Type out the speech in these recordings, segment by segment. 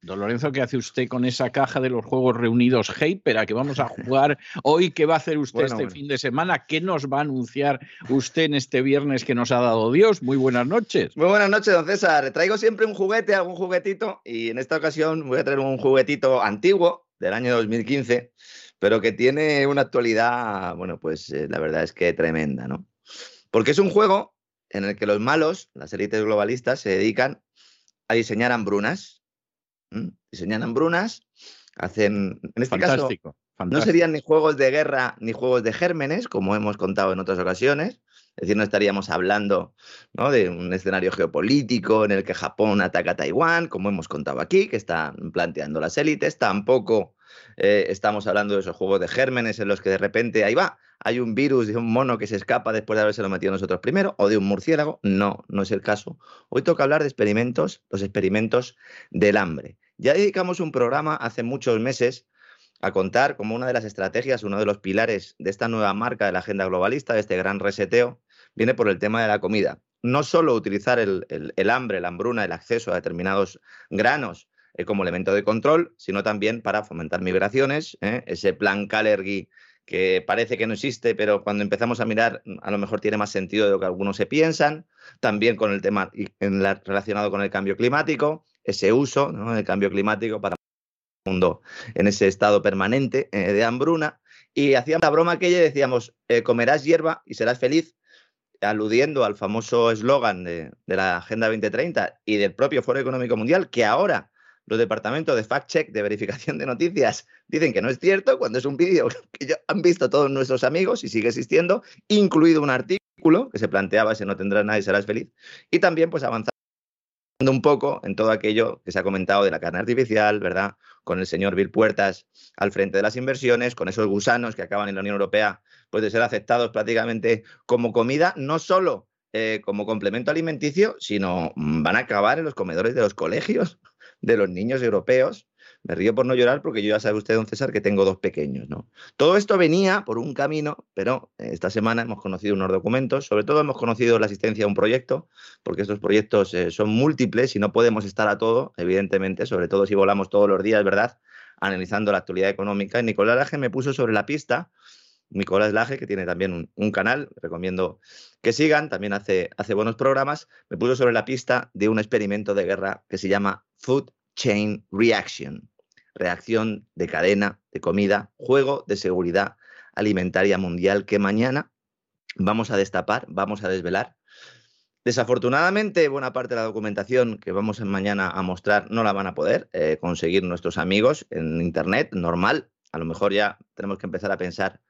Don Lorenzo, ¿qué hace usted con esa caja de los juegos reunidos Hyper a que vamos a jugar hoy? ¿Qué va a hacer usted este fin de semana? ¿Qué nos va a anunciar usted en este viernes que nos ha dado Dios? Muy buenas noches. Muy buenas noches, don César. Traigo siempre un juguete, algún juguetito, y en esta ocasión voy a traer un juguetito antiguo del año 2015, pero que tiene una actualidad, bueno, pues eh, la verdad es que tremenda, ¿no? Porque es un juego en el que los malos, las élites globalistas, se dedican a diseñar hambrunas diseñan hambrunas, hacen, en este caso, no serían ni juegos de guerra ni juegos de gérmenes, como hemos contado en otras ocasiones. Es decir, no estaríamos hablando de un escenario geopolítico en el que Japón ataca a Taiwán, como hemos contado aquí, que están planteando las élites. Tampoco eh, estamos hablando de esos juegos de gérmenes en los que de repente ahí va, hay un virus de un mono que se escapa después de haberse lo metido nosotros primero, o de un murciélago. No, no es el caso. Hoy toca hablar de experimentos, los experimentos del hambre. Ya dedicamos un programa hace muchos meses a contar como una de las estrategias, uno de los pilares de esta nueva marca de la agenda globalista, de este gran reseteo, viene por el tema de la comida. No solo utilizar el, hambre, la hambruna, el acceso a determinados granos eh, como elemento de control, sino también para fomentar migraciones, ¿eh? ese plan Calergy que parece que no existe, pero cuando empezamos a mirar a lo mejor tiene más sentido de lo que algunos se piensan, también con el tema relacionado con el cambio climático, ese uso del cambio climático para mundo en ese estado permanente eh, de hambruna. Y hacíamos la broma aquella y decíamos, eh, comerás hierba y serás feliz, aludiendo al famoso eslogan de, la Agenda 2030 y del propio Foro Económico Mundial, que ahora los departamentos de fact-check, de verificación de noticias, dicen que no es cierto cuando es un vídeo que ya han visto todos nuestros amigos y sigue existiendo, incluido un artículo que se planteaba si no tendrás nada y serás feliz. Y también pues avanzando un poco en todo aquello que se ha comentado de la carne artificial, ¿verdad? Con el señor Bill Puertas al frente de las inversiones, con esos gusanos que acaban en la Unión Europea, pues de ser aceptados prácticamente como comida, no solo eh, como complemento alimenticio, sino mm, van a acabar en los comedores de los colegios de los niños europeos. Me río por no llorar porque yo ya sabe usted, don César, que tengo dos pequeños, ¿no? Todo esto venía por un camino, pero esta semana hemos conocido unos documentos, sobre todo hemos conocido la asistencia a un proyecto, porque estos proyectos eh, son múltiples y no podemos estar a todo, evidentemente, sobre todo si volamos todos los días, ¿verdad? Analizando la actualidad económica. Nicolás Laje me puso sobre la pista Nicolás Laje, que tiene también un, canal, recomiendo que sigan, también hace, hace buenos programas, me puso sobre la pista de un experimento de guerra que se llama Food Chain Reaction, reacción de cadena de comida, juego de seguridad alimentaria mundial que mañana vamos a destapar, vamos a desvelar. Desafortunadamente, buena parte de la documentación que vamos mañana a mostrar no la van a poder eh, conseguir nuestros amigos en Internet, normal. A lo mejor ya tenemos que empezar a pensar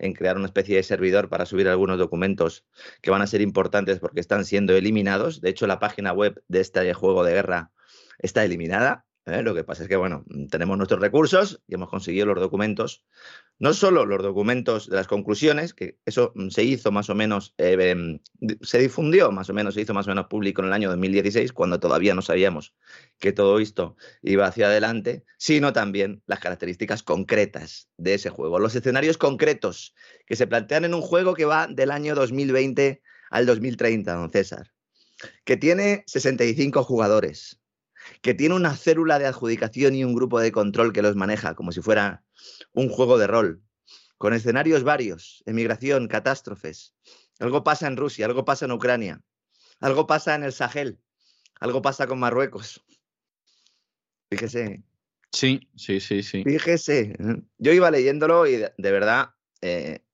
en crear una especie de servidor para subir algunos documentos que van a ser importantes porque están siendo eliminados. De hecho, la página web de este juego de guerra está eliminada. ¿eh? Lo que pasa es que, bueno, tenemos nuestros recursos y hemos conseguido los documentos no solo los documentos de las conclusiones, que eso mm, se hizo más o menos, eh, em, se difundió más o menos, se hizo más o menos público en el año 2016, cuando todavía no sabíamos que todo esto iba hacia adelante, sino también las características concretas de ese juego, los escenarios concretos que se plantean en un juego que va del año 2020 al 2030, don César, que tiene 65 jugadores, que tiene una célula de adjudicación y un grupo de control que los maneja como si fuera un juego de rol, con escenarios varios, emigración, catástrofes. Algo pasa en Rusia, algo pasa en Ucrania, algo pasa en el Sahel, algo pasa con Marruecos. Fíjese. Sí, sí, sí, sí. Fíjese. Yo iba leyéndolo y de, verdad eh,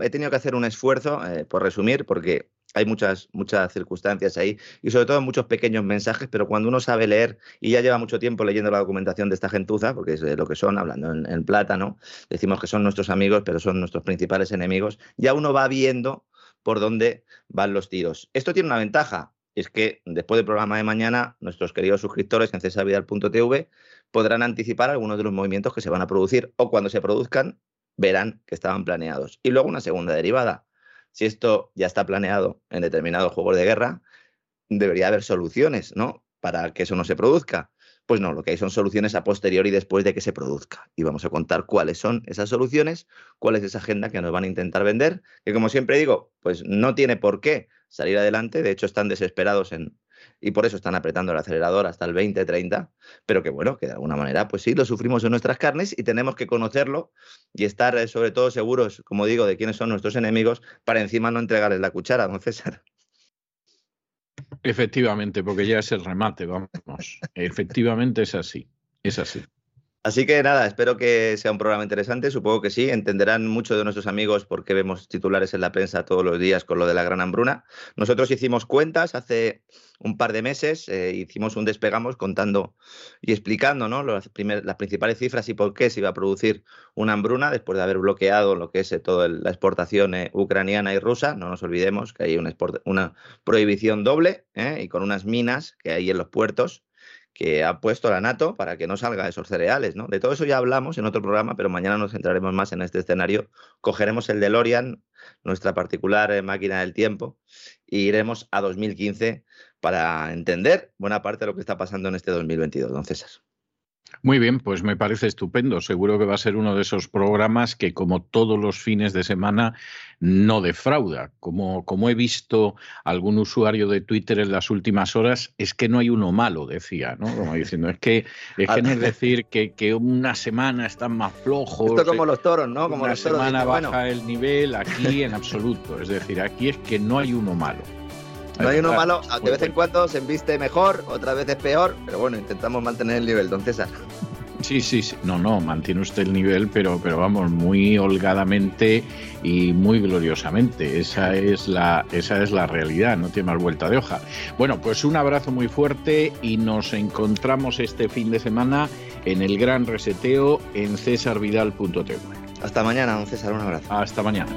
he tenido que hacer un esfuerzo, eh, por resumir, porque hay muchas, muchas circunstancias ahí y sobre todo muchos pequeños mensajes, pero cuando uno sabe leer y ya lleva mucho tiempo leyendo la documentación de esta gentuza, porque es de lo que son, hablando en, en plata, ¿no? Decimos que son nuestros amigos, pero son nuestros principales enemigos, ya uno va viendo por dónde van los tiros. Esto tiene una ventaja, es que después del programa de mañana, nuestros queridos suscriptores en cesavidal.tv podrán anticipar algunos de los movimientos que se van a producir o cuando se produzcan verán que estaban planeados. Y luego una segunda derivada si esto ya está planeado en determinados juegos de guerra, debería haber soluciones, ¿no? Para que eso no se produzca. Pues no, lo que hay son soluciones a posteriori después de que se produzca. Y vamos a contar cuáles son esas soluciones, cuál es esa agenda que nos van a intentar vender, que como siempre digo, pues no tiene por qué salir adelante. De hecho, están desesperados en, y por eso están apretando el acelerador hasta el 2030, pero que bueno, que de alguna manera, pues sí, lo sufrimos en nuestras carnes y tenemos que conocerlo y estar eh, sobre todo seguros, como digo, de quiénes son nuestros enemigos para encima no entregarles la cuchara, don César. Efectivamente, porque ya es el remate, vamos. Efectivamente es así, es así. Así que nada, espero que sea un programa interesante, supongo que sí. Entenderán mucho de nuestros amigos por qué vemos titulares en la prensa todos los días con lo de la gran hambruna. Nosotros hicimos cuentas hace un par de meses, eh, hicimos un despegamos contando y explicando ¿no? las, principales cifras y por qué se iba a producir una hambruna después de haber bloqueado lo que es eh, toda la exportación eh, ucraniana y rusa. No nos olvidemos que hay una, una prohibición doble y con unas minas que hay en los puertos que ha puesto la NATO para que no salga esos cereales, ¿no? De todo eso ya hablamos en otro programa, pero mañana nos centraremos más en este escenario. Cogeremos el DeLorean, nuestra particular eh, máquina del tiempo, e iremos a 2015 para entender buena parte de lo que está pasando en este 2022, don César. Muy bien, pues me parece estupendo. Seguro que va a ser uno de esos programas que, como todos los fines de semana, no defrauda. Como, como he visto algún usuario de Twitter en las últimas horas, es que no hay uno malo, decía, ¿no? Como diciendo, es que es, que no es decir que, que, una semana están más flojos. Esto como los toros, ¿no? Como una los toros, semana baja el nivel, aquí en absoluto. Es decir, aquí es que no hay uno malo. No hay uno malo, de vez en cuando se enviste mejor, otra vez es peor, pero bueno, intentamos mantener el nivel, don César. Sí, sí, sí, no, no, mantiene usted el nivel, pero, pero vamos, muy holgadamente y muy gloriosamente. Esa es la, esa es la realidad, no tiene más vuelta de hoja. Bueno, pues un abrazo muy fuerte y nos encontramos este fin de semana en el gran reseteo en cesarvidal.tv. Hasta mañana, don César, un abrazo. Hasta mañana.